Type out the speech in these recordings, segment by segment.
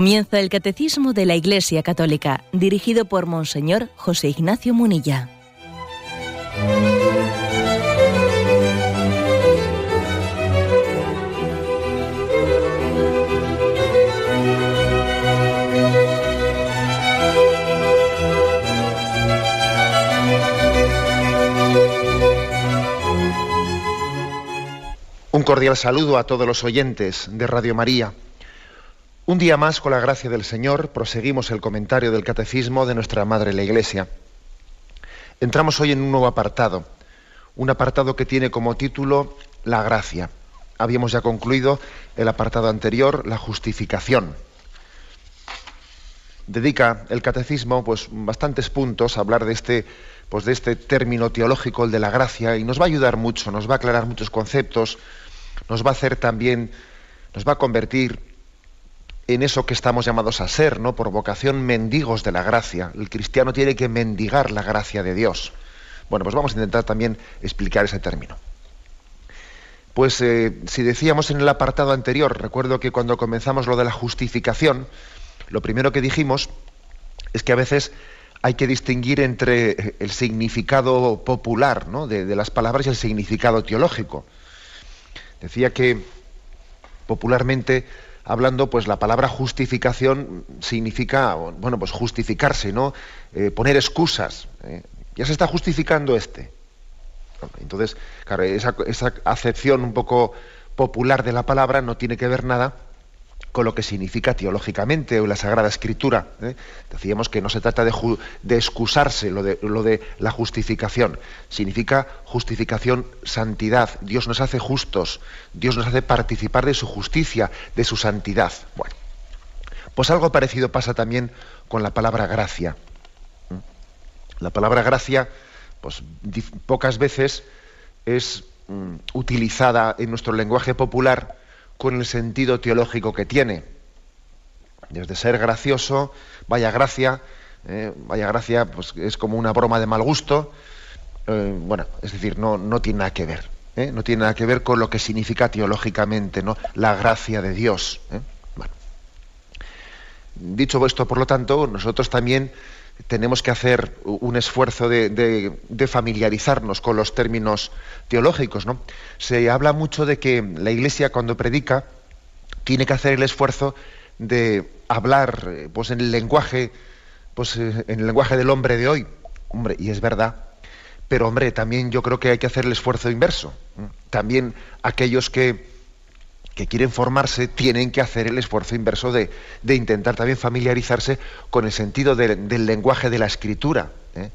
Comienza el Catecismo de la Iglesia Católica, dirigido por Monseñor José Ignacio Munilla. Un cordial saludo a todos los oyentes de Radio María. Un día más, con la gracia del Señor, proseguimos el comentario del Catecismo de nuestra Madre la Iglesia. Entramos hoy en un nuevo apartado, un apartado que tiene como título La gracia. Habíamos ya concluido el apartado anterior, la justificación. Dedica el Catecismo pues, bastantes puntos a hablar de este, pues, de este término teológico, el de la gracia, y nos va a ayudar mucho, nos va a aclarar muchos conceptos, nos va a hacer también, nos va a convertir en eso que estamos llamados a ser, ¿no? Por vocación mendigos de la gracia. El cristiano tiene que mendigar la gracia de Dios. Bueno, pues vamos a intentar también explicar ese término. Pues eh, si decíamos en el apartado anterior, recuerdo que cuando comenzamos lo de la justificación, lo primero que dijimos es que a veces hay que distinguir entre el significado popular de las palabras y el significado teológico. Decía que popularmente hablando, pues la palabra justificación significa, bueno, pues justificarse, ¿no? Eh, poner excusas. ¿eh? Ya se está justificando este. Entonces, claro, esa, esa, acepción un poco popular de la palabra no tiene que ver nada con lo que significa teológicamente o la Sagrada Escritura. ¿eh? Decíamos que no se trata de, excusarse lo de, lo de, la justificación, significa justificación, santidad. Dios nos hace justos, Dios nos hace participar de su justicia, de su santidad. Bueno, pues algo parecido pasa también con la palabra gracia. La palabra gracia, pues pocas veces es mm, utilizada en nuestro lenguaje popular con el sentido teológico que tiene. Desde ser gracioso, vaya gracia, eh, vaya gracia, pues es como una broma de mal gusto. Eh, bueno, es decir, no, no tiene nada que ver. ¿eh? No tiene nada que ver con lo que significa teológicamente, ¿no? La gracia de Dios. Bueno. Dicho esto, por lo tanto, nosotros también tenemos que hacer un esfuerzo de, familiarizarnos con los términos teológicos. ¿no? Se habla mucho de que la Iglesia cuando predica tiene que hacer el esfuerzo de hablar eh, pues, en el lenguaje, pues, eh, en el lenguaje del hombre de hoy. Hombre, y es verdad. Pero hombre, también yo creo que hay que hacer el esfuerzo inverso. También aquellos que, que quieren formarse tienen que hacer el esfuerzo inverso de, intentar también familiarizarse con el sentido de, del lenguaje de la escritura. ¿eh?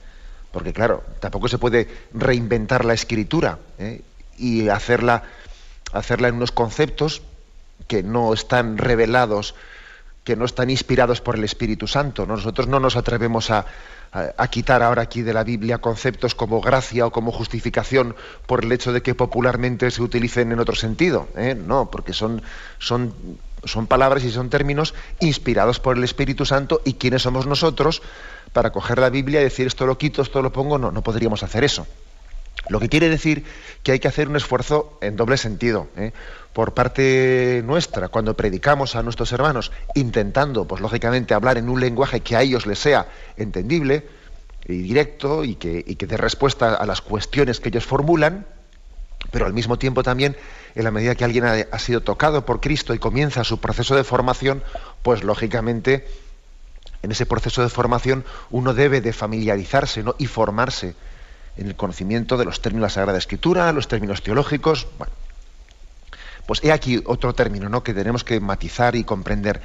Porque claro, tampoco se puede reinventar la escritura ¿eh? y hacerla, hacerla en unos conceptos que no están revelados, que no están inspirados por el Espíritu Santo. Nosotros no nos atrevemos a, quitar ahora aquí de la Biblia conceptos como gracia o como justificación por el hecho de que popularmente se utilicen en otro sentido. ¿eh? No, porque son, son, son palabras y son términos inspirados por el Espíritu Santo y quiénes somos nosotros para coger la Biblia y decir esto lo quito, esto lo pongo, no, no podríamos hacer eso. Lo que quiere decir que hay que hacer un esfuerzo en doble sentido. ¿eh? Por parte nuestra, cuando predicamos a nuestros hermanos, intentando, pues lógicamente, hablar en un lenguaje que a ellos les sea entendible y directo y que, y que dé respuesta a las cuestiones que ellos formulan, pero al mismo tiempo también, en la medida que alguien ha, sido tocado por Cristo y comienza su proceso de formación, pues lógicamente en ese proceso de formación uno debe de familiarizarse y formarse en el conocimiento de los términos de la Sagrada Escritura, los términos teológicos. Bueno, pues he aquí otro término ¿no? que tenemos que matizar y comprender,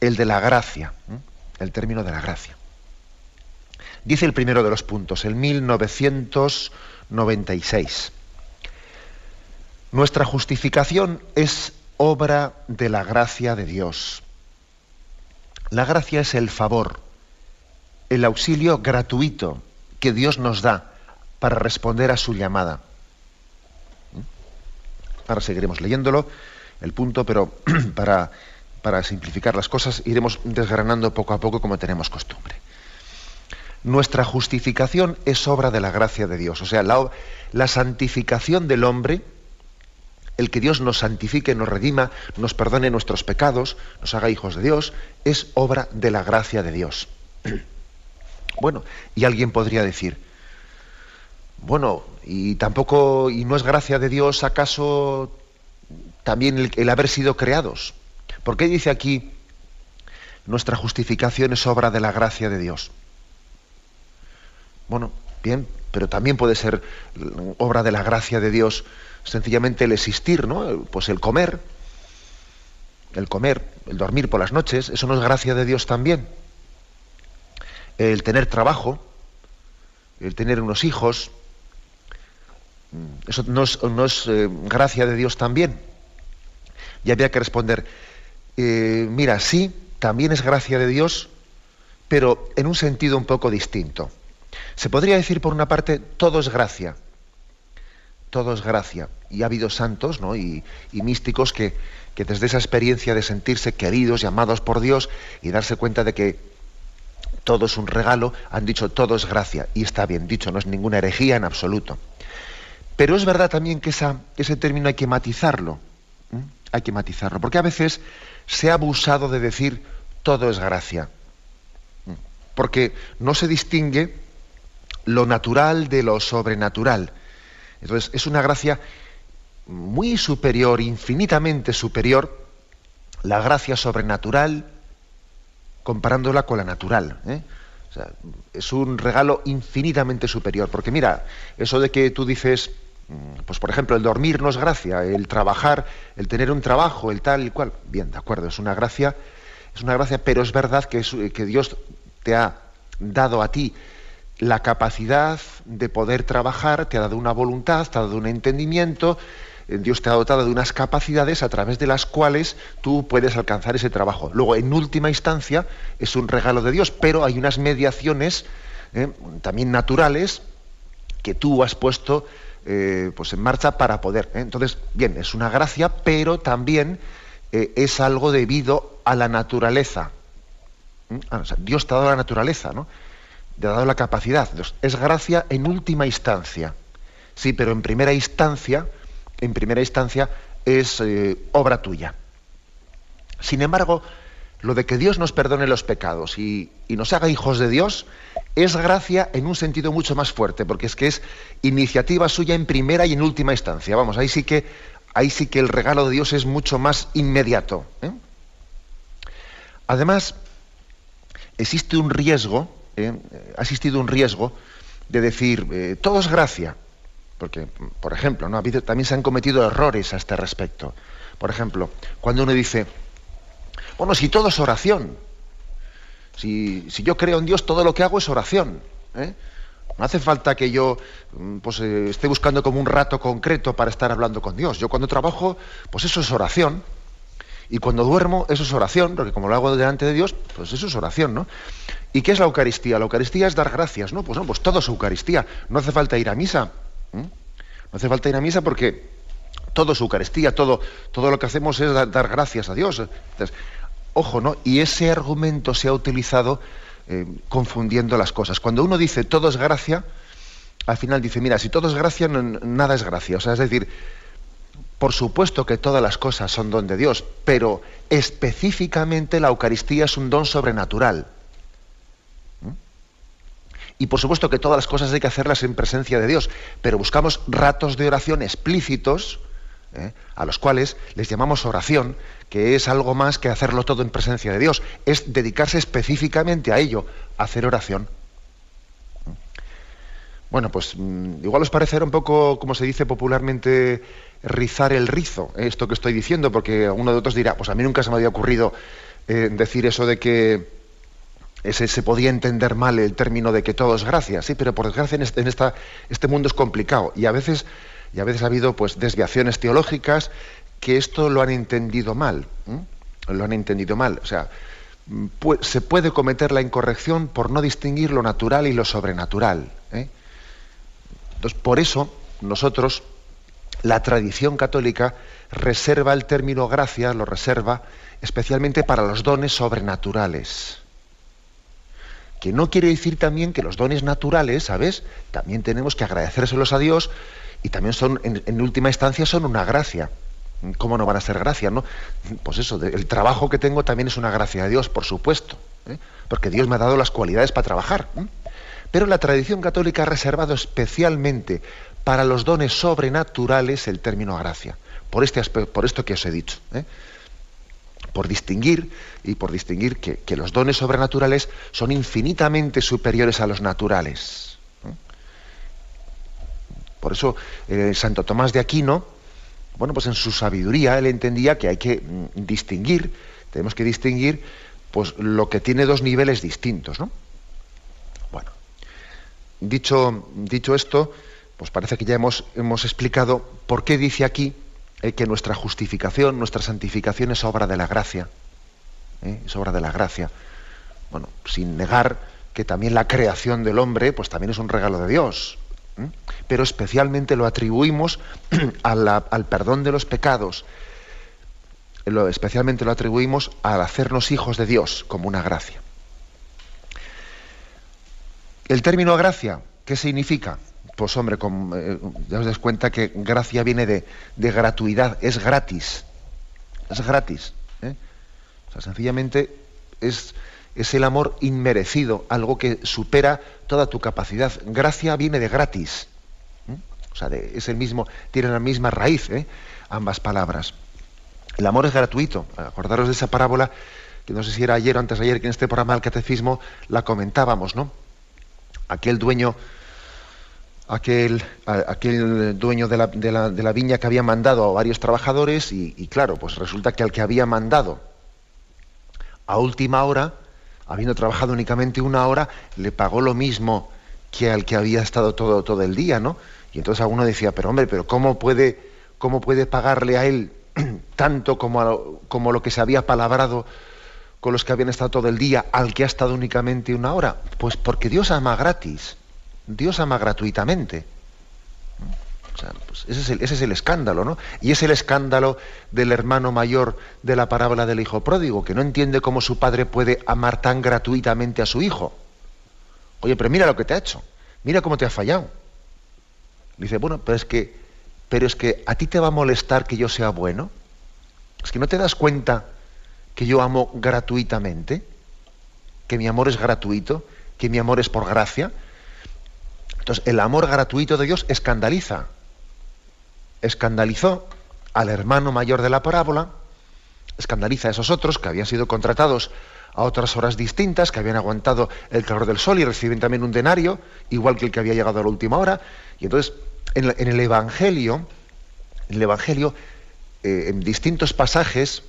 el de la gracia, el término de la gracia. Dice el primero de los puntos, el 1996. Nuestra justificación es obra de la gracia de Dios. La gracia es el favor, el auxilio gratuito que Dios nos da para responder a su llamada. Ahora seguiremos leyéndolo, el punto, pero para, simplificar las cosas iremos desgranando poco a poco como tenemos costumbre. Nuestra justificación es obra de la gracia de Dios. O sea, la santificación del hombre el que Dios nos santifique, nos redima, nos perdone nuestros pecados, nos haga hijos de Dios, es obra de la gracia de Dios. Bueno, y alguien podría decir, bueno, y tampoco, y no es gracia de Dios acaso también el, el haber sido creados. ¿Por qué dice aquí nuestra justificación es obra de la gracia de Dios? Bueno, bien, pero también puede ser obra de la gracia de Dios sencillamente el existir, ¿no? Pues el comer, el comer, el dormir por las noches, eso no es gracia de Dios también. El tener trabajo, el tener unos hijos, eso no es, eh, gracia de Dios también. Y había que responder, eh, mira, sí, también es gracia de Dios, pero en un sentido un poco distinto. Se podría decir, por una parte, todo es gracia. Todo es gracia. Y ha habido santos ¿no? y, místicos que, que desde esa experiencia de sentirse queridos y por Dios y darse cuenta de que todo es un regalo, han dicho todo es gracia. Y está bien dicho, no es ninguna herejía en absoluto. Pero es verdad también que ese término hay que matizarlo. Hay que matizarlo. Porque a veces se ha abusado de decir todo es gracia. Porque no se distingue lo natural de lo sobrenatural. Entonces, es una gracia muy superior, infinitamente superior, la gracia sobrenatural comparándola con la natural. ¿eh? Es un regalo infinitamente superior. Porque mira, eso de que tú dices, mm, pues por ejemplo, el dormir no es gracia, el trabajar, el tener un trabajo, el tal y cual. Bien, de acuerdo, es una gracia, es una gracia, pero es verdad que, que Dios te ha dado a ti la capacidad de poder trabajar, te ha dado una voluntad, te ha dado un entendimiento, Dios te ha dotado de unas capacidades a través de las cuales tú puedes alcanzar ese trabajo. Luego, en última instancia, es un regalo de Dios, pero hay unas mediaciones eh, también naturales que tú has puesto eh, pues en marcha para poder. Entonces, bien, es una gracia, pero también es algo debido a la naturaleza. ¿Mm? Ah, Dios te ha dado la naturaleza, ¿no? te ha dado la capacidad. es gracia en última instancia. Sí, pero en primera instancia, en primera instancia es eh, obra tuya. Sin embargo, lo de que Dios nos perdone los pecados y, nos haga hijos de Dios es gracia en un sentido mucho más fuerte, porque es que es iniciativa suya en primera y en última instancia. Vamos, ahí sí que, ahí sí que el regalo de Dios es mucho más inmediato. ¿eh? Además, existe un riesgo ¿eh? ha existido un riesgo de decir, todo es gracia. Porque, por ejemplo, ¿no? también se han cometido errores a este respecto. Por ejemplo, cuando uno dice, bueno, si todo es oración, si, yo creo en Dios, todo lo que hago es oración. ¿eh? No hace falta que yo mm, pues, esté buscando como un rato concreto para estar hablando con Dios. Yo cuando trabajo, pues eso es oración. Y cuando duermo, eso es oración, porque como lo hago delante de Dios, pues eso es oración, ¿no? ¿Y qué es la Eucaristía? La Eucaristía es dar gracias, ¿no? Pues no, pues todo es Eucaristía. No hace falta ir a misa. No hace falta ir a misa porque todo es Eucaristía, todo, todo lo que hacemos es dar, gracias a Dios. ojo, ¿no? Y ese argumento se ha utilizado eh, confundiendo las cosas. Cuando uno dice todo es gracia, al final dice, mira, si todo es gracia, nada es gracia. O sea, es decir, por supuesto que todas las cosas son don de Dios, pero específicamente la Eucaristía es un don sobrenatural. Y por supuesto que todas las cosas hay que hacerlas en presencia de Dios, pero buscamos ratos de oración explícitos, ¿eh? a los cuales les llamamos oración, que es algo más que hacerlo todo en presencia de Dios, es dedicarse específicamente a ello, a hacer oración. Bueno, pues mm, igual os parecerá un poco, como se dice popularmente, rizar el rizo, ¿eh? esto que estoy diciendo, porque uno de otros dirá, pues a mí nunca se me había ocurrido eh, decir eso de que ese, se podía entender mal el término de que todo es gracia, sí, pero por desgracia en este, este mundo es complicado y a veces, ha habido pues, desviaciones teológicas que esto lo han entendido mal, lo han entendido mal. O sea, se puede cometer la incorrección por no distinguir lo natural y lo sobrenatural. ¿eh? Entonces, por eso nosotros, la tradición católica reserva el término gracia, lo reserva especialmente para los dones sobrenaturales que no quiere decir también que los dones naturales, ¿sabes? También tenemos que agradecérselos a Dios y también son, en, última instancia, son una gracia. ¿Cómo no van a ser gracias, no? Pues eso, el trabajo que tengo también es una gracia de Dios, por supuesto, ¿eh? porque Dios me ha dado las cualidades para trabajar. Pero la tradición católica ha reservado especialmente para los dones sobrenaturales el término gracia, por, este por esto que os he dicho. ¿eh? Por distinguir, y por distinguir que, los dones sobrenaturales son infinitamente superiores a los naturales. Por eso eh, Santo Tomás de Aquino, bueno, pues en su sabiduría él entendía que hay que mm, distinguir, tenemos que distinguir pues lo que tiene dos niveles distintos, ¿no? Bueno, dicho, dicho esto, pues parece que ya hemos, hemos explicado por qué dice aquí que nuestra justificación, nuestra santificación es obra de la gracia. ¿eh? Es obra de la gracia. Bueno, sin negar que también la creación del hombre, pues también es un regalo de Dios. ¿eh? Pero especialmente lo atribuimos al perdón de los pecados. Lo, especialmente lo atribuimos al hacernos hijos de Dios como una gracia. El término gracia, ¿qué significa? Pues hombre, eh, ya os das cuenta que gracia viene de, gratuidad, es gratis, es gratis. ¿eh? O sea, sencillamente es, es el amor inmerecido, algo que supera toda tu capacidad. Gracia viene de gratis. ¿eh? O sea, es el mismo, tiene la misma raíz, ambas palabras. El amor es gratuito. Acordaros de esa parábola, que no sé si era ayer o antes de ayer, que en este programa del catecismo la comentábamos, ¿no? Aquel dueño aquel, aquel dueño de la, viña que había mandado a varios trabajadores y, claro, pues resulta que al que había mandado a última hora, habiendo trabajado únicamente una hora, le pagó lo mismo que al que había estado todo, todo el día, ¿no? Y entonces alguno decía, pero hombre, pero ¿cómo puede, cómo puede pagarle a él tanto como, como lo que se había palabrado con los que habían estado todo el día al que ha estado únicamente una hora? Pues porque Dios ama gratis. Dios ama gratuitamente. Pues ese, es el, escándalo, ¿no? Y es el escándalo del hermano mayor de la parábola del hijo pródigo, que no entiende cómo su padre puede amar tan gratuitamente a su hijo. Oye, pero mira lo que te ha hecho, mira cómo te ha fallado. Dice, bueno, pero es que, pero es que a ti te va a molestar que yo sea bueno. Es que no te das cuenta que yo amo gratuitamente, que mi amor es gratuito, que mi amor es por gracia. Entonces, el amor gratuito de Dios escandaliza. Escandalizó al hermano mayor de la parábola, escandaliza a esos otros que habían sido contratados a otras horas distintas, que habían aguantado el calor del sol y reciben también un denario, igual que el que había llegado a la última hora. Y entonces, en, el Evangelio, en el Evangelio, eh, en distintos pasajes,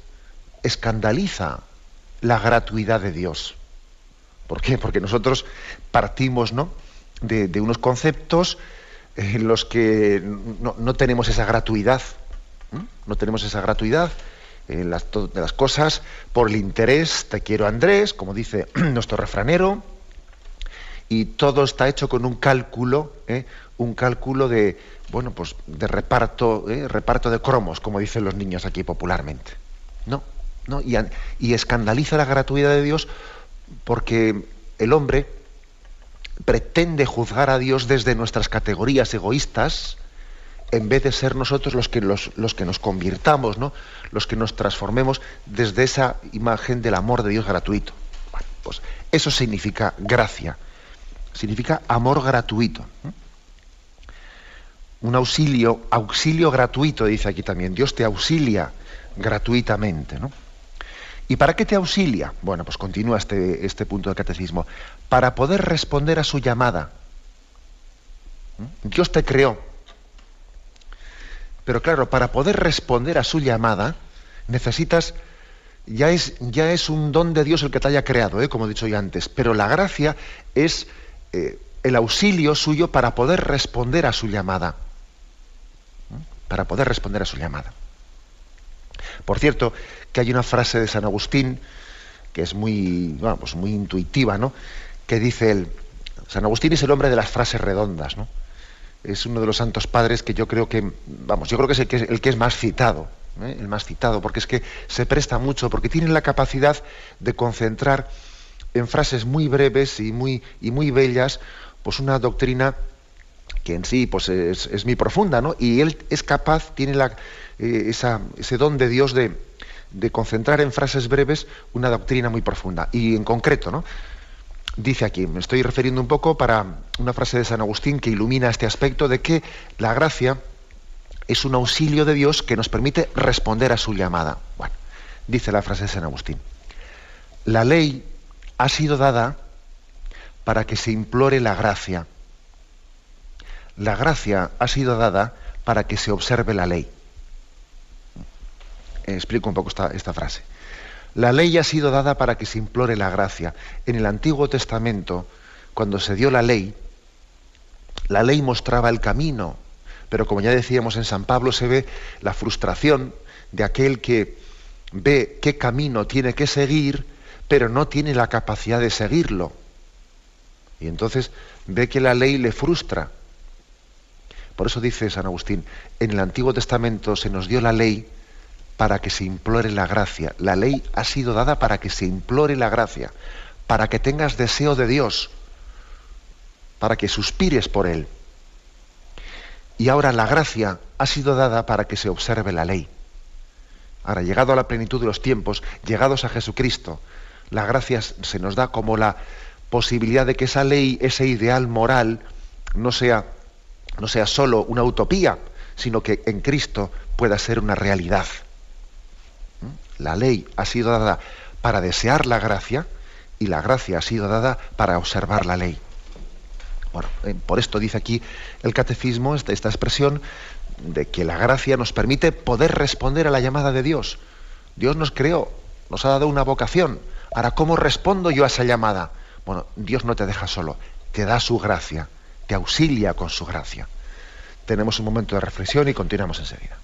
escandaliza la gratuidad de Dios. ¿Por qué? Porque nosotros partimos, ¿no? De, unos conceptos en los que no, tenemos esa gratuidad, no tenemos esa gratuidad en las, de las cosas por el interés, te quiero Andrés, como dice nuestro refranero, y todo está hecho con un cálculo, ¿eh? un cálculo de, bueno, pues de reparto, ¿eh? reparto de cromos, como dicen los niños aquí popularmente. No, no, y, y escandaliza la gratuidad de Dios porque el hombre, pretende juzgar a Dios desde nuestras categorías egoístas, en vez de ser nosotros los que, los, que nos convirtamos, ¿no? los que nos transformemos desde esa imagen del amor de Dios gratuito. pues eso significa gracia, significa amor gratuito. Un auxilio, auxilio gratuito, dice aquí también. Dios te auxilia gratuitamente. ¿Y para qué te auxilia? Bueno, pues continúa este, este punto del catecismo. Para poder responder a su llamada. ¿Mm? Dios te creó. Pero claro, para poder responder a su llamada, necesitas, ya es, ya es un don de Dios el que te haya creado, ¿eh? como he dicho ya antes, pero la gracia es eh, el auxilio suyo para poder responder a su llamada. ¿Mm? Para poder responder a su llamada. Por cierto, que hay una frase de San Agustín que es muy, pues muy intuitiva, ¿no? Que dice él, San Agustín es el hombre de las frases redondas, ¿no? Es uno de los santos padres que yo creo que, vamos, yo creo que es el que, el que es más citado, ¿eh? el más citado, porque es que se presta mucho, porque tiene la capacidad de concentrar en frases muy breves y muy, y muy bellas, pues una doctrina que en sí pues es, es muy profunda, ¿no? Y él es capaz, tiene la, eh, ese don de Dios de, de, concentrar en frases breves una doctrina muy profunda. Y en concreto, ¿no? Dice aquí, me estoy refiriendo un poco para una frase de San Agustín que ilumina este aspecto de que la gracia es un auxilio de Dios que nos permite responder a su llamada. Bueno, dice la frase de San Agustín. La ley ha sido dada para que se implore la gracia. La gracia ha sido dada para que se observe la ley. Explico un poco esta, frase. La ley ha sido dada para que se implore la gracia. En el Antiguo Testamento, cuando se dio la ley, la ley mostraba el camino, pero como ya decíamos en San Pablo, se ve la frustración de aquel que ve qué camino tiene que seguir, pero no tiene la capacidad de seguirlo. Y entonces ve que la ley le frustra. Por eso dice San Agustín, en el Antiguo Testamento se nos dio la ley para que se implore la gracia. La ley ha sido dada para que se implore la gracia, para que tengas deseo de Dios, para que suspires por Él. Y ahora la gracia ha sido dada para que se observe la ley. Ahora, llegado a la plenitud de los tiempos, llegados a Jesucristo, la gracia se nos da como la posibilidad de que esa ley, ese ideal moral, no sea, no sea solo una utopía, sino que en Cristo pueda ser una realidad. La ley ha sido dada para desear la gracia y la gracia ha sido dada para observar la ley. Bueno, eh, por esto dice aquí el catecismo, esta, esta expresión, de que la gracia nos permite poder responder a la llamada de Dios. Dios nos creó, nos ha dado una vocación. Ahora, ¿cómo respondo yo a esa llamada? Bueno, Dios no te deja solo, te da su gracia, te auxilia con su gracia. Tenemos un momento de reflexión y continuamos enseguida.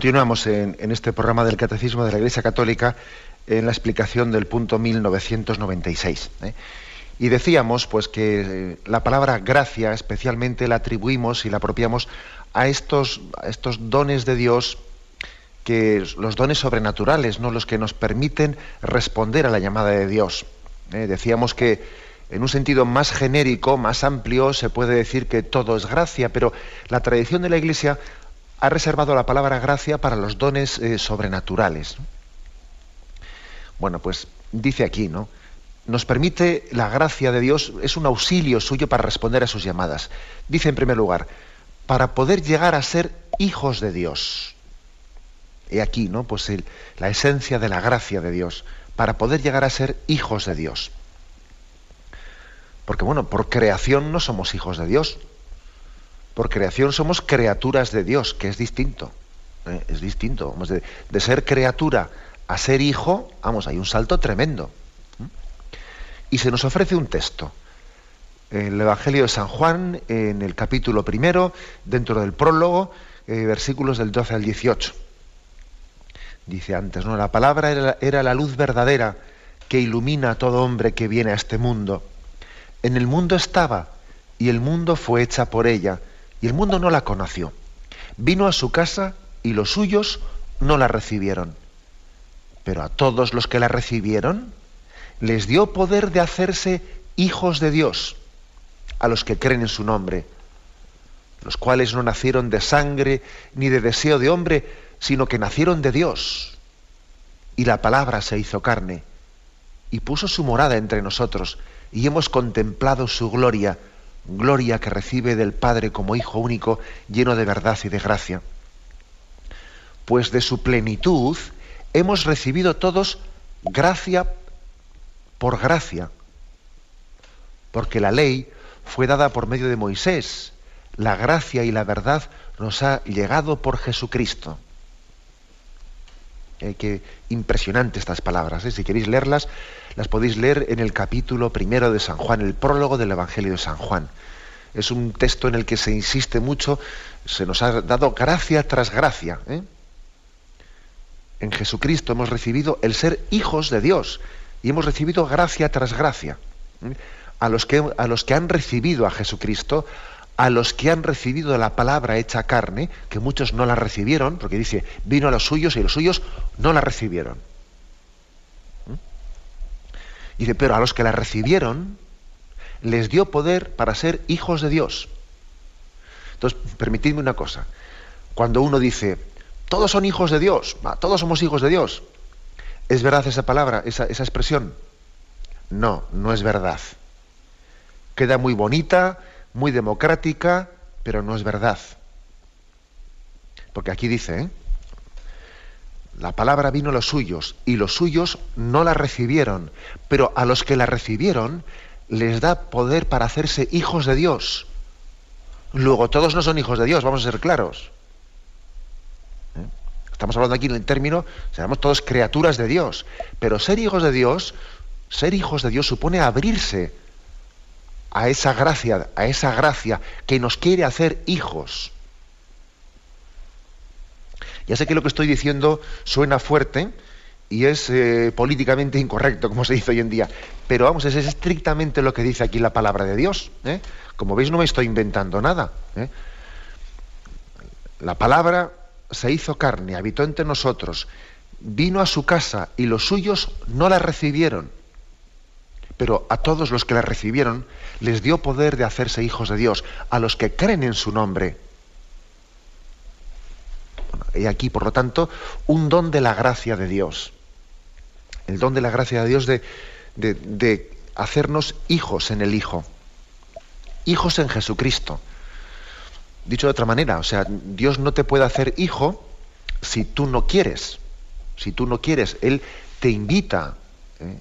Continuamos en, este programa del Catecismo de la Iglesia Católica en la explicación del punto 1996. ¿eh? Y decíamos pues que eh, la palabra gracia especialmente la atribuimos y la apropiamos a estos, a estos dones de Dios que los dones sobrenaturales, no los que nos permiten responder a la llamada de Dios. ¿eh? Decíamos que en un sentido más genérico, más amplio, se puede decir que todo es gracia, pero la tradición de la Iglesia ha reservado la palabra gracia para los dones eh, sobrenaturales. Bueno, pues dice aquí, ¿no? Nos permite la gracia de Dios, es un auxilio suyo para responder a sus llamadas. Dice en primer lugar, para poder llegar a ser hijos de Dios. He aquí, ¿no? Pues la esencia de la gracia de Dios, para poder llegar a ser hijos de Dios. Porque bueno, por creación no somos hijos de Dios, por creación somos criaturas de Dios, que es distinto. ¿eh? Es distinto. de, ser criatura a ser hijo, vamos, hay un salto tremendo. Y se nos ofrece un texto. El Evangelio de San Juan, en el capítulo primero, dentro del prólogo, eh, versículos del 12 al 18. Dice antes, ¿no? La palabra era la luz verdadera que ilumina a todo hombre que viene a este mundo. En el mundo estaba, y el mundo fue hecha por ella, y el mundo no la conoció. Vino a su casa, y los suyos no la recibieron. Pero a todos los que la recibieron, les dio poder de hacerse hijos de Dios, a los que creen en su nombre, los cuales no nacieron de sangre ni de deseo de hombre, sino que nacieron de Dios. Y la palabra se hizo carne y puso su morada entre nosotros, y hemos contemplado su gloria, gloria que recibe del Padre como Hijo único, lleno de verdad y de gracia. Pues de su plenitud hemos recibido todos gracia por gracia, porque la ley fue dada por medio de Moisés, la gracia y la verdad nos ha llegado por Jesucristo. Eh, qué impresionante estas palabras. ¿eh? Si queréis leerlas, las podéis leer en el capítulo primero de San Juan, el prólogo del Evangelio de San Juan. Es un texto en el que se insiste mucho, se nos ha dado gracia tras gracia. ¿eh? En Jesucristo hemos recibido el ser hijos de Dios y hemos recibido gracia tras gracia. A los, que, a los que han recibido a Jesucristo, a los que han recibido la palabra hecha carne, que muchos no la recibieron, porque dice, vino a los suyos y los suyos no la recibieron. ¿Mm? Dice, pero a los que la recibieron, les dio poder para ser hijos de Dios. Entonces, permitidme una cosa. Cuando uno dice, todos son hijos de Dios, todos somos hijos de Dios, ¿es verdad esa palabra, esa, esa expresión? No, no es verdad. Queda muy bonita, muy democrática, pero no es verdad. Porque aquí dice, ¿eh? la palabra vino a los suyos y los suyos no la recibieron, pero a los que la recibieron les da poder para hacerse hijos de Dios. Luego, todos no son hijos de Dios, vamos a ser claros. ¿Eh? Estamos hablando aquí en el término, seremos todos criaturas de Dios, pero ser hijos de Dios, ser hijos de Dios supone abrirse a esa gracia, a esa gracia que nos quiere hacer hijos. Ya sé que lo que estoy diciendo suena fuerte y es eh, políticamente incorrecto, como se dice hoy en día, pero vamos, es estrictamente lo que dice aquí la palabra de Dios. ¿eh? Como veis, no me estoy inventando nada. ¿eh? La palabra se hizo carne, habitó entre nosotros, vino a su casa y los suyos no la recibieron pero a todos los que la recibieron les dio poder de hacerse hijos de Dios, a los que creen en su nombre. Y aquí, por lo tanto, un don de la gracia de Dios. El don de la gracia de Dios de, de hacernos hijos en el Hijo. Hijos en Jesucristo. Dicho de otra manera, o sea, Dios no te puede hacer hijo si tú no quieres. Si tú no quieres, Él te invita. ¿eh?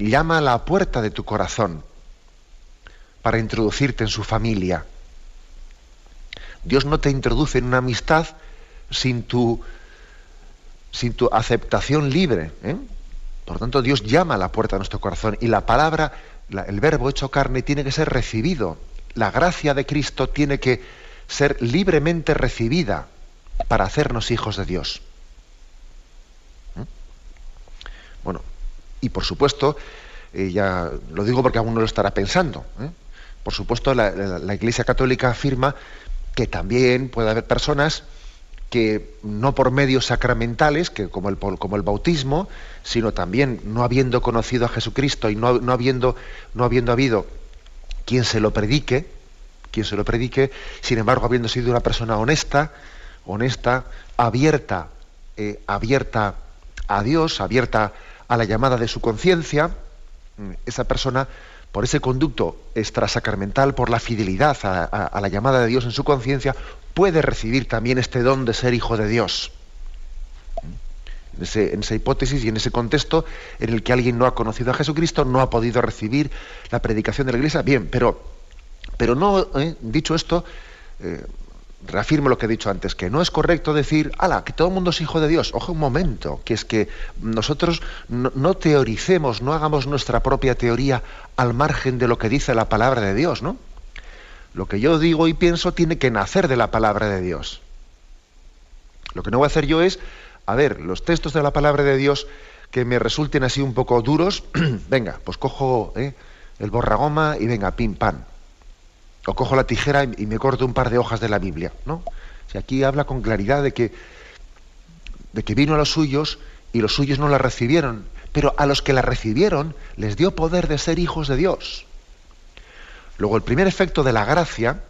Llama a la puerta de tu corazón para introducirte en su familia. Dios no te introduce en una amistad sin tu, sin tu aceptación libre. ¿eh? Por tanto, Dios llama a la puerta de nuestro corazón y la palabra, el verbo hecho carne, tiene que ser recibido. La gracia de Cristo tiene que ser libremente recibida para hacernos hijos de Dios. ¿Eh? Bueno, y por supuesto, eh, ya lo digo porque alguno lo estará pensando, ¿eh? por supuesto la, Iglesia Católica afirma que también puede haber personas que no por medios sacramentales, que como el, como el bautismo, sino también no habiendo conocido a Jesucristo y no, no, habiendo, no habiendo habido quien se lo predique, quien se lo predique, sin embargo, habiendo sido una persona honesta, honesta, abierta, eh, abierta a Dios, abierta a la llamada de su conciencia, esa persona, por ese conducto extrasacramental, por la fidelidad a, la llamada de Dios en su conciencia, puede recibir también este don de ser hijo de Dios. En, en, esa hipótesis y en ese contexto en el que alguien no ha conocido a Jesucristo, no ha podido recibir la predicación de la Iglesia, bien, pero, pero no, eh, dicho esto, eh, reafirmo lo que he dicho antes, que no es correcto decir, ala, que todo el mundo es hijo de Dios. Ojo un momento, que es que nosotros no, teoricemos, no hagamos nuestra propia teoría al margen de lo que dice la palabra de Dios, ¿no? Lo que yo digo y pienso tiene que nacer de la palabra de Dios. Lo que no voy a hacer yo es, a ver, los textos de la palabra de Dios que me resulten así un poco duros, venga, pues cojo ¿eh? el borragoma y venga, pim, pam. O cojo la tijera y, me corto un par de hojas de la Biblia, ¿no? Si aquí habla con claridad de que, de que vino a los suyos y los suyos no la recibieron, pero a los que la recibieron les dio poder de ser hijos de Dios. Luego, el primer efecto de la gracia,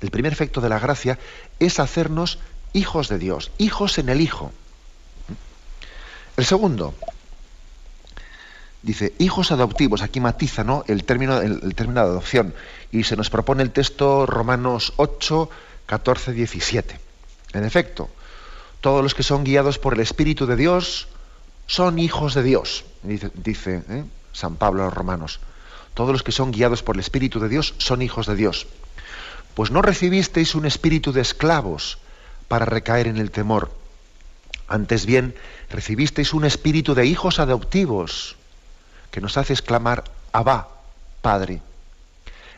el primer efecto de la gracia es hacernos hijos de Dios, hijos en el Hijo. El segundo, dice, hijos adoptivos, aquí matiza ¿no? el, término, el, término de adopción, y se nos propone el texto Romanos 8, 14, 17. En efecto, todos los que son guiados por el Espíritu de Dios son hijos de Dios, dice, ¿eh? San Pablo a los romanos. Todos los que son guiados por el Espíritu de Dios son hijos de Dios. Pues no recibisteis un espíritu de esclavos para recaer en el temor. Antes bien, recibisteis un espíritu de hijos adoptivos que nos hace exclamar, Abba, Padre.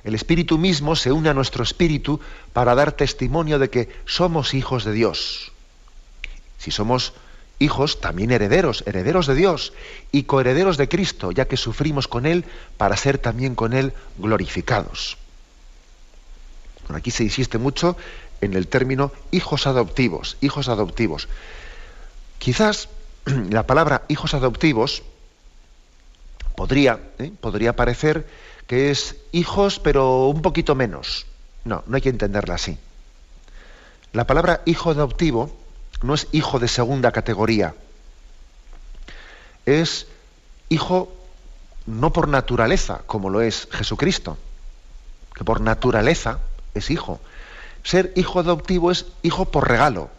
El espíritu mismo se une a nuestro espíritu para dar testimonio de que somos hijos de Dios. Si somos hijos, también herederos, herederos de Dios y coherederos de Cristo, ya que sufrimos con Él para ser también con Él glorificados. aquí se insiste mucho en el término hijos adoptivos, hijos adoptivos. Quizás la palabra hijos adoptivos podría, ¿eh? podría parecer que es hijos pero un poquito menos. No, no hay que entenderla así. La palabra hijo adoptivo no es hijo de segunda categoría. Es hijo no por naturaleza, como lo es Jesucristo, que por naturaleza es hijo. Ser hijo adoptivo es hijo por regalo.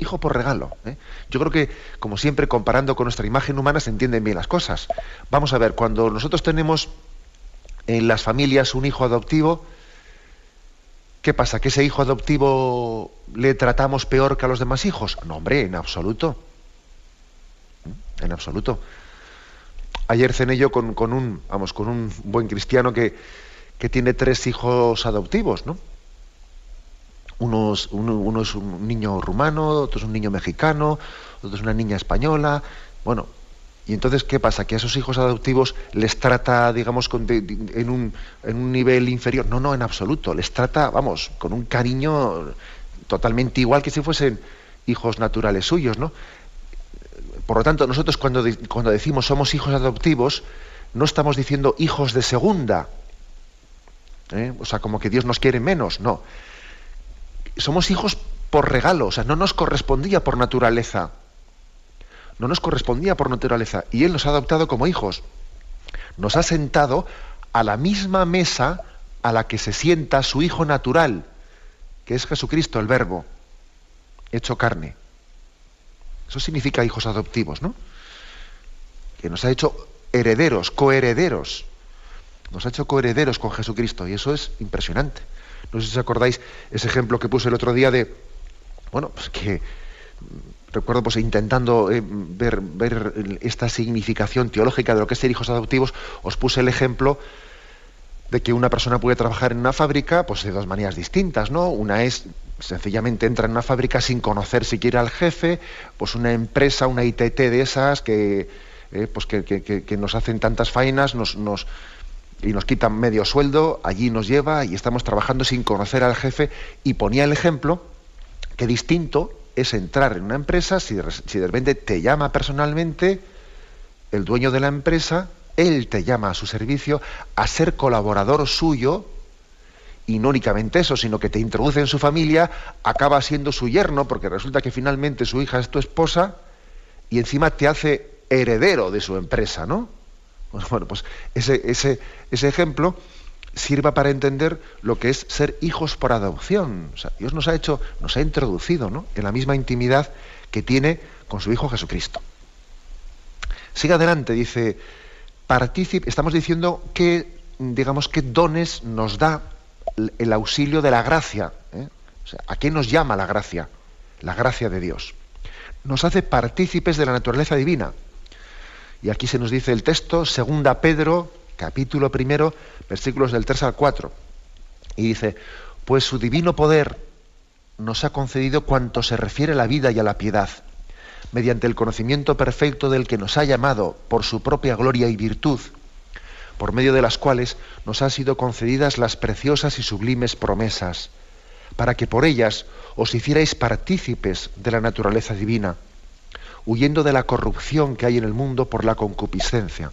Hijo por regalo. ¿eh? Yo creo que, como siempre, comparando con nuestra imagen humana, se entienden bien las cosas. Vamos a ver, cuando nosotros tenemos en las familias un hijo adoptivo, ¿Qué pasa? ¿Que ese hijo adoptivo le tratamos peor que a los demás hijos? No, hombre, en absoluto. ¿Mm? En absoluto. Ayer cené yo con, un, vamos, con un buen cristiano que, tiene tres hijos adoptivos, ¿no? Uno, es un niño rumano, otro es un niño mexicano, otro es una niña española. Bueno, y entonces, ¿qué pasa? ¿Que a esos hijos adoptivos les trata, digamos, en, un, en, un, nivel inferior? No, no, en absoluto. Les trata, vamos, con un cariño totalmente igual que si fuesen hijos naturales suyos, ¿no? Por lo tanto, nosotros cuando, cuando decimos somos hijos adoptivos, no estamos diciendo hijos de segunda. ¿eh? O sea, como que Dios nos quiere menos. No. Somos hijos por regalo, o sea, no nos correspondía por naturaleza no nos correspondía por naturaleza y Él nos ha adoptado como hijos. Nos ha sentado a la misma mesa a la que se sienta su Hijo natural, que es Jesucristo, el Verbo, hecho carne. Eso significa hijos adoptivos, ¿no? Que nos ha hecho herederos, coherederos. Nos ha hecho coherederos con Jesucristo y eso es impresionante. No sé si os acordáis ese ejemplo que puse el otro día de, bueno, pues que recuerdo pues intentando eh, ver, ver, esta significación teológica de lo que es ser hijos adoptivos, os puse el ejemplo de que una persona puede trabajar en una fábrica pues de dos maneras distintas, ¿no? Una es sencillamente entra en una fábrica sin conocer siquiera al jefe, pues una empresa, una ITT de esas que, eh, pues que, que, nos hacen tantas faenas, nos, y nos quitan medio sueldo, allí nos lleva y estamos trabajando sin conocer al jefe y ponía el ejemplo que distinto es entrar en una empresa, si de, repente te llama personalmente el dueño de la empresa, él te llama a su servicio a ser colaborador suyo, y no únicamente eso, sino que te introduce en su familia, acaba siendo su yerno, porque resulta que finalmente su hija es tu esposa, y encima te hace heredero de su empresa, ¿no? Bueno, pues ese, ese, ese ejemplo sirva para entender lo que es ser hijos por adopción. Dios nos ha hecho, nos ha introducido en la misma intimidad que tiene con su Hijo Jesucristo. Sigue adelante, dice, estamos diciendo que, digamos, qué dones nos da el auxilio de la gracia. ¿eh? ¿A qué nos llama la gracia? La gracia de Dios. Nos hace partícipes de la naturaleza divina. Y aquí se nos dice el texto, segunda Pedro capítulo primero, versículos del 3 al 4. Y dice, pues su divino poder nos ha concedido cuanto se refiere a la vida y a la piedad, mediante el conocimiento perfecto del que nos ha llamado por su propia gloria y virtud, por medio de las cuales nos han sido concedidas las preciosas y sublimes promesas, para que por ellas os hicierais partícipes de la naturaleza divina, huyendo de la corrupción que hay en el mundo por la concupiscencia.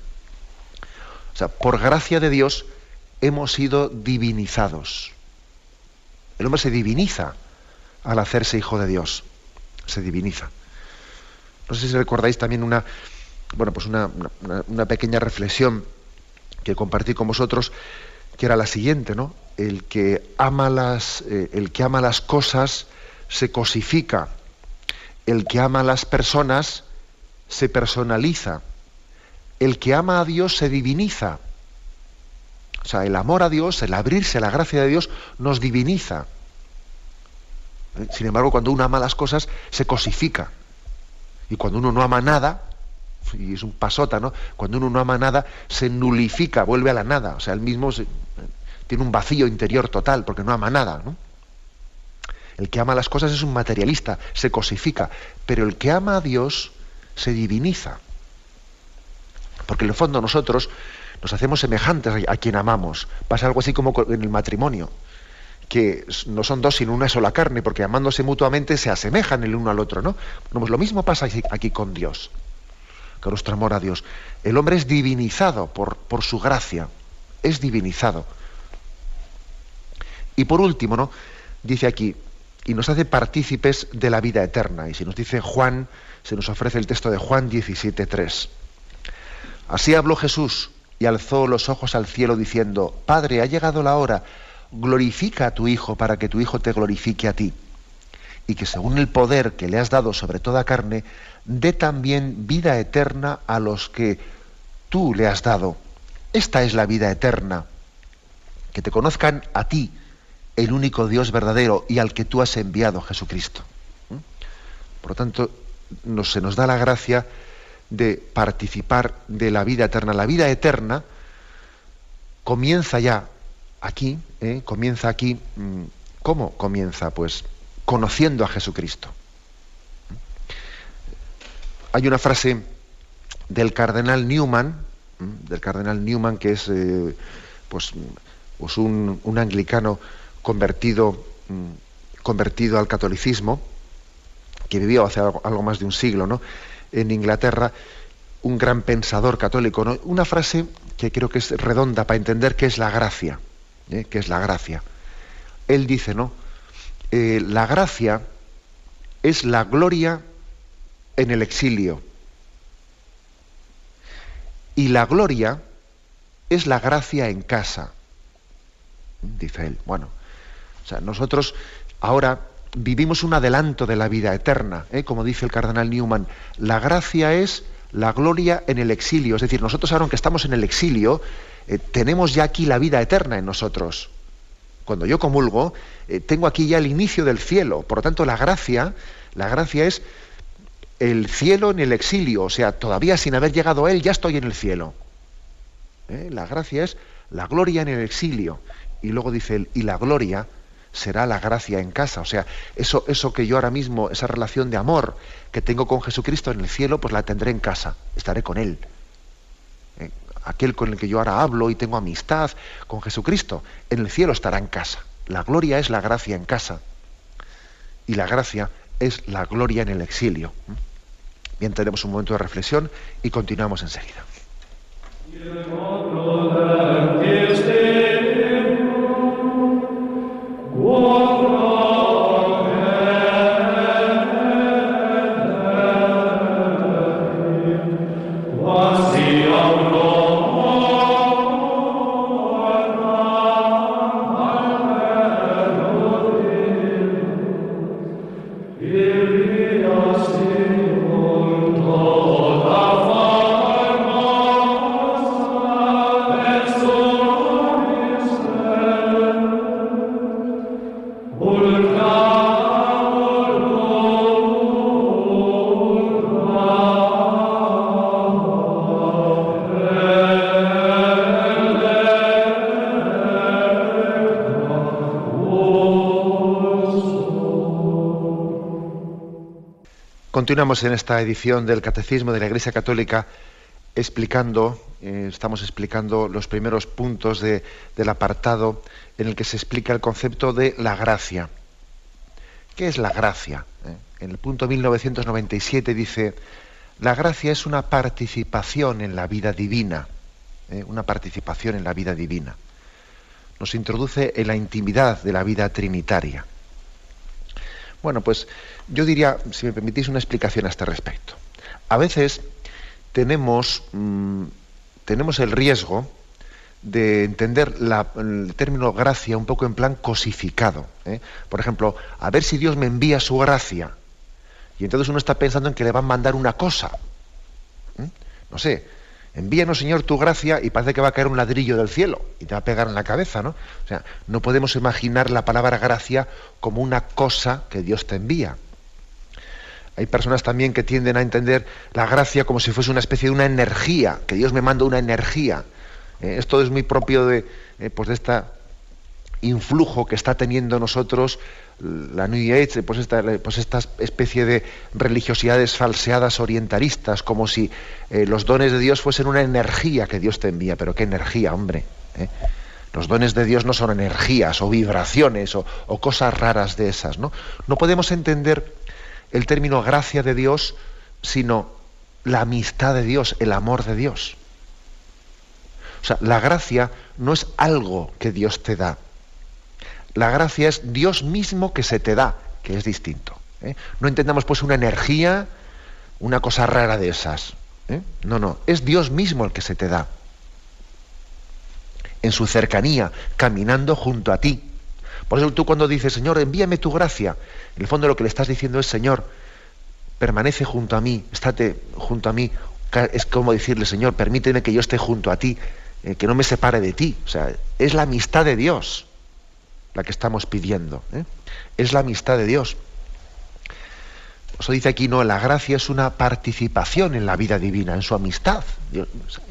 O sea, por gracia de Dios hemos sido divinizados. El hombre se diviniza al hacerse hijo de Dios. Se diviniza. No sé si recordáis también una, bueno, pues una, pequeña reflexión que compartí con vosotros, que era la siguiente, ¿no? El que ama las, eh, el que ama las cosas se cosifica, el que ama a las personas se personaliza, el que ama a Dios se diviniza. O sea, el amor a Dios, el abrirse a la gracia de Dios, nos diviniza. ¿Eh? Sin embargo, cuando uno ama las cosas, se cosifica. Y cuando uno no ama nada, y es un pasota, ¿no? Cuando uno no ama nada, se nulifica, vuelve a la nada. O sea, él mismo tiene un vacío interior total porque no ama nada, ¿no? El que ama las cosas es un materialista, se cosifica, pero el que ama a Dios se diviniza. Porque en el fondo nosotros nos hacemos semejantes a quien amamos. Pasa algo así como en el matrimonio que no son dos sino una sola carne, porque amándose mutuamente se asemejan el uno al otro, ¿no? Pues lo mismo pasa aquí con Dios, con nuestro amor a Dios. El hombre es divinizado por, por su gracia, es divinizado. Y por último, ¿no? Dice aquí, y nos hace partícipes de la vida eterna. Y si nos dice Juan, se nos ofrece el texto de Juan 17.3. Así habló Jesús y alzó los ojos al cielo diciendo, Padre, ha llegado la hora glorifica a tu Hijo para que tu Hijo te glorifique a ti. Y que según el poder que le has dado sobre toda carne, dé también vida eterna a los que tú le has dado. Esta es la vida eterna, que te conozcan a ti, el único Dios verdadero y al que tú has enviado, Jesucristo. Por lo tanto, se nos da la gracia de participar de la vida eterna. La vida eterna comienza ya aquí, ¿eh? comienza aquí, ¿cómo comienza? Pues conociendo a Jesucristo. Hay una frase del cardenal Newman, del cardenal Newman, que es eh, pues, pues un, anglicano convertido, mm, convertido al catolicismo, que vivió hace algo, más de un siglo ¿no? en Inglaterra, un gran pensador católico. ¿no? Una frase que creo que es redonda para entender qué es la gracia. ¿eh? que es la gracia. Él dice, ¿no? Eh, la gracia es la gloria en el exilio. Y la gloria es la gracia en casa. Dice él. Bueno, o sea, nosotros ahora vivimos un adelanto de la vida eterna, ¿eh? como dice el cardenal Newman. La gracia es la gloria en el exilio. Es decir, nosotros ahora, aunque estamos en el exilio, eh, tenemos ya aquí la vida eterna en nosotros. Cuando yo comulgo, eh, tengo aquí ya el inicio del cielo. Por lo tanto, la gracia, la gracia es el cielo en el exilio. O sea, todavía sin haber llegado a él, ya estoy en el cielo. La gracia es la gloria en el exilio. Y luego dice él, y la gloria será la gracia en casa. O sea, eso, eso que yo ahora mismo, esa relación de amor que tengo con Jesucristo en el cielo, pues la tendré en casa. Estaré con Él aquel con el que yo ahora hablo y tengo amistad con Jesucristo, en el cielo estará en casa. La gloria es la gracia en casa. Y la gracia es la gloria en el exilio. Bien, tenemos un momento de reflexión y continuamos enseguida. Continuamos en esta edición del Catecismo de la Iglesia Católica explicando, eh, estamos explicando los primeros puntos del apartado en el que se explica el concepto de la gracia. ¿Qué es la gracia? Eh, en el punto 1997 dice, la gracia es una participación en la vida divina, eh, una participación en la vida divina. Nos introduce en la intimidad de la vida trinitaria. Bueno, pues yo diría, si me permitís, una explicación a este respecto. A veces tenemos, mm, tenemos el riesgo de entender el término gracia un poco en plan cosificado. ¿eh? Por ejemplo, a ver si Dios me envía su gracia. Y entonces uno está pensando en que le va a mandar una cosa. ¿eh? No sé, envíanos Señor tu gracia y parece que va a caer un ladrillo del cielo y te va a pegar en la cabeza, ¿no? O sea, no podemos imaginar la palabra gracia como una cosa que Dios te envía. Hay personas también que tienden a entender la gracia como si fuese una especie de una energía, que Dios me manda una energía. Eh, esto es muy propio de, eh, pues de este influjo que está teniendo nosotros la New Age, pues esta, pues especie de religiosidades falseadas orientalistas, como si eh, los dones de Dios fuesen una energía que Dios te envía. Pero qué energía, hombre. Los dones de Dios no son energías o vibraciones o, o cosas raras de esas. ¿no? no podemos entender el término gracia de Dios, sino la amistad de Dios, el amor de Dios. O sea, la gracia no es algo que Dios te da. La gracia es Dios mismo que se te da, que es distinto. ¿eh? No entendamos pues una energía, una cosa rara de esas. ¿eh? No, no, es Dios mismo el que se te da. En su cercanía, caminando junto a ti. Por eso tú cuando dices, Señor, envíame tu gracia, en el fondo lo que le estás diciendo es, Señor, permanece junto a mí, estate junto a mí. Es como decirle, Señor, permíteme que yo esté junto a ti, eh, que no me separe de ti. O sea, es la amistad de Dios la que estamos pidiendo. ¿eh? Es la amistad de Dios. Eso dice aquí, no, la gracia es una participación en la vida divina, en su amistad.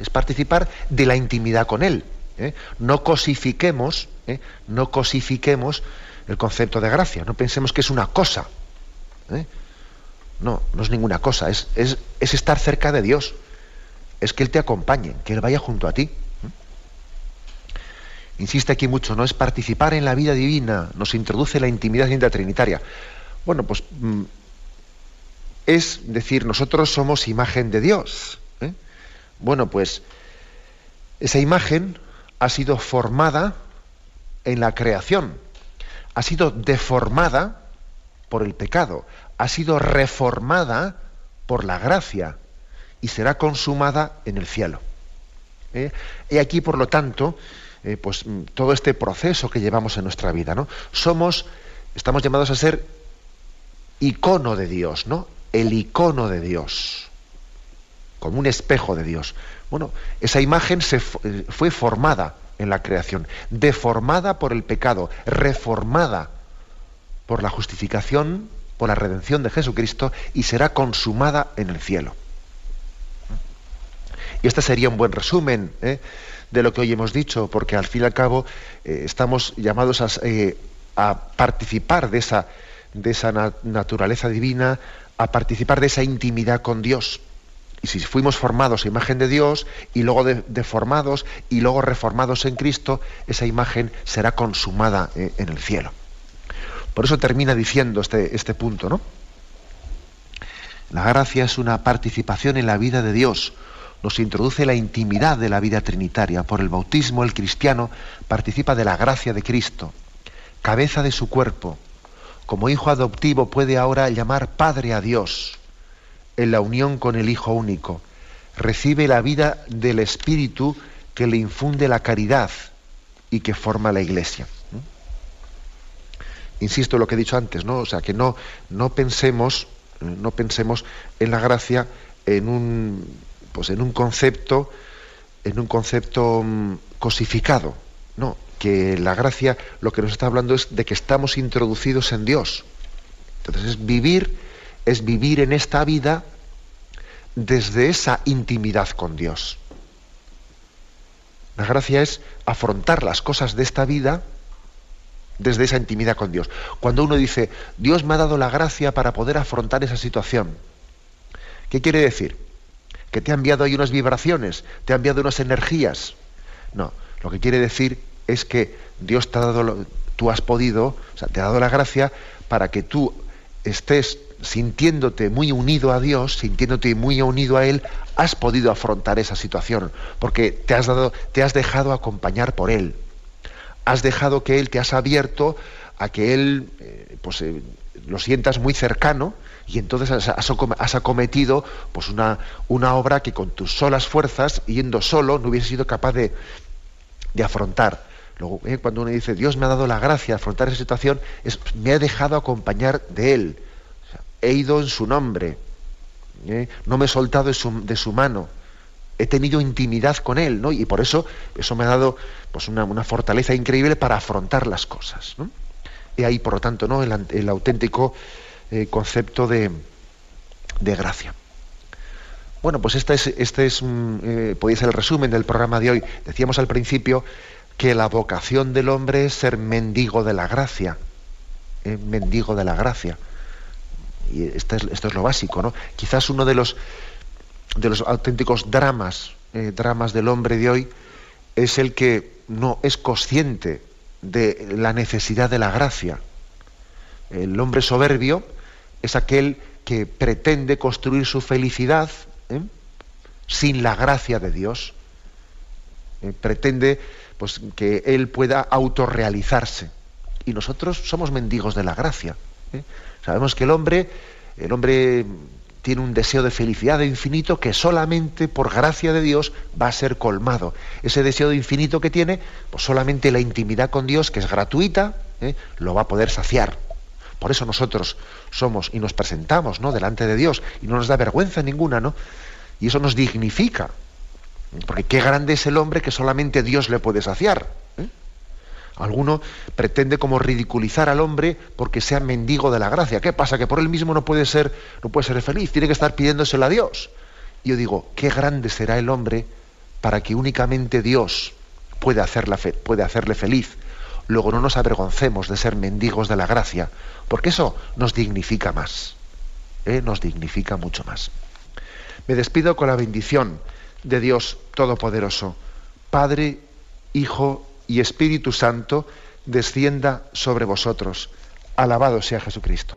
Es participar de la intimidad con Él. ¿eh? No cosifiquemos, ¿eh? no cosifiquemos el concepto de gracia. No pensemos que es una cosa. ¿eh? No, no es ninguna cosa. Es, es, estar cerca de Dios. Es que Él te acompañe, que Él vaya junto a ti. Insiste aquí mucho, ¿no? Es participar en la vida divina, nos introduce la intimidad trinitaria. Bueno, pues mm, es decir, nosotros somos imagen de Dios. Bueno, pues esa imagen ha sido formada en la creación, ha sido deformada por el pecado, ha sido reformada por la gracia y será consumada en el cielo. ¿Eh? Y aquí, por lo tanto, eh, pues mm, todo este proceso que llevamos en nuestra vida, ¿no? Somos, estamos llamados a ser icono de Dios, ¿no? El icono de Dios, como un espejo de Dios. Bueno, esa imagen se eh, fue formada en la creación, deformada por el pecado, reformada por la justificación, por la redención de Jesucristo y será consumada en el cielo. Y este sería un buen resumen ¿eh? De lo que hoy hemos dicho, porque al fin y al cabo eh, estamos llamados a, a, participar de esa, de esa naturaleza divina, a participar de esa intimidad con Dios. Y si fuimos formados a imagen de Dios y luego deformados y luego reformados en Cristo, esa imagen será consumada eh, en el cielo. Por eso termina diciendo este, este punto, ¿no? La gracia es una participación en la vida de Dios. Nos introduce la intimidad de la vida trinitaria. Por el bautismo el cristiano participa de la gracia de Cristo, cabeza de su cuerpo. Como hijo adoptivo puede ahora llamar Padre a Dios en la unión con el Hijo único. Recibe la vida del Espíritu que le infunde la caridad y que forma la Iglesia. Insisto en lo que he dicho antes, ¿no? O sea, que no, no pensemos, no pensemos en la gracia en un, pues en un concepto, en un concepto mm, cosificado. No, que la gracia lo que nos está hablando es de que estamos introducidos en Dios. Entonces es vivir es vivir en esta vida desde esa intimidad con Dios. La gracia es afrontar las cosas de esta vida desde esa intimidad con Dios. Cuando uno dice, Dios me ha dado la gracia para poder afrontar esa situación, ¿Qué quiere decir? Que te ha enviado ahí unas vibraciones, te ha enviado unas energías. No, lo que quiere decir es que Dios te ha dado, tú has podido, o sea, te ha dado la gracia para que tú estés sintiéndote muy unido a Dios, sintiéndote muy unido a Él, has podido afrontar esa situación, porque te has, dado, te has dejado acompañar por Él. Has dejado que Él, te has abierto a que Él eh, pues, eh, lo sientas muy cercano y entonces has, acometido pues, una, una, obra que con tus solas fuerzas, yendo solo, no hubiese sido capaz de, de afrontar. Luego, eh, cuando uno dice, Dios me ha dado la gracia de afrontar esa situación, es, me ha dejado acompañar de Él he ido en su nombre, ¿eh? no me he soltado de su, mano, he tenido intimidad con él, ¿no? Y por eso eso me ha dado pues, una, fortaleza increíble para afrontar las cosas. ¿no? Y ahí, por lo tanto, ¿no? el, auténtico eh, concepto de, gracia. Bueno, pues este es, este es eh, ser el resumen del programa de hoy. Decíamos al principio que la vocación del hombre es ser mendigo de la gracia. mendigo de la gracia. Y esto es, lo básico, ¿no? Quizás uno de los, de los auténticos dramas, eh, dramas del hombre de hoy, es el que no es consciente de la necesidad de la gracia. El hombre soberbio es aquel que pretende construir su felicidad ¿eh? sin la gracia de Dios. Eh, pretende pues, que él pueda autorrealizarse. Y nosotros somos mendigos de la gracia. Sabemos que el hombre, el hombre tiene un deseo de felicidad de infinito que solamente por gracia de Dios va a ser colmado. Ese deseo de infinito que tiene, pues solamente la intimidad con Dios, que es gratuita, ¿eh? lo va a poder saciar. Por eso nosotros somos y nos presentamos ¿no? delante de Dios y no nos da vergüenza ninguna, ¿no? Y eso nos dignifica. Porque qué grande es el hombre que solamente Dios le puede saciar. Alguno pretende como ridiculizar al hombre porque sea mendigo de la gracia. ¿Qué pasa? Que por él mismo no puede ser, no puede ser feliz, tiene que estar pidiéndoselo a Dios. Y yo digo, qué grande será el hombre para que únicamente Dios puede hacerle feliz. Luego no nos avergoncemos de ser mendigos de la gracia, porque eso nos dignifica más, ¿eh? nos dignifica mucho más. Me despido con la bendición de Dios Todopoderoso, Padre, Hijo y Espíritu Santo descienda sobre vosotros. Alabado sea Jesucristo.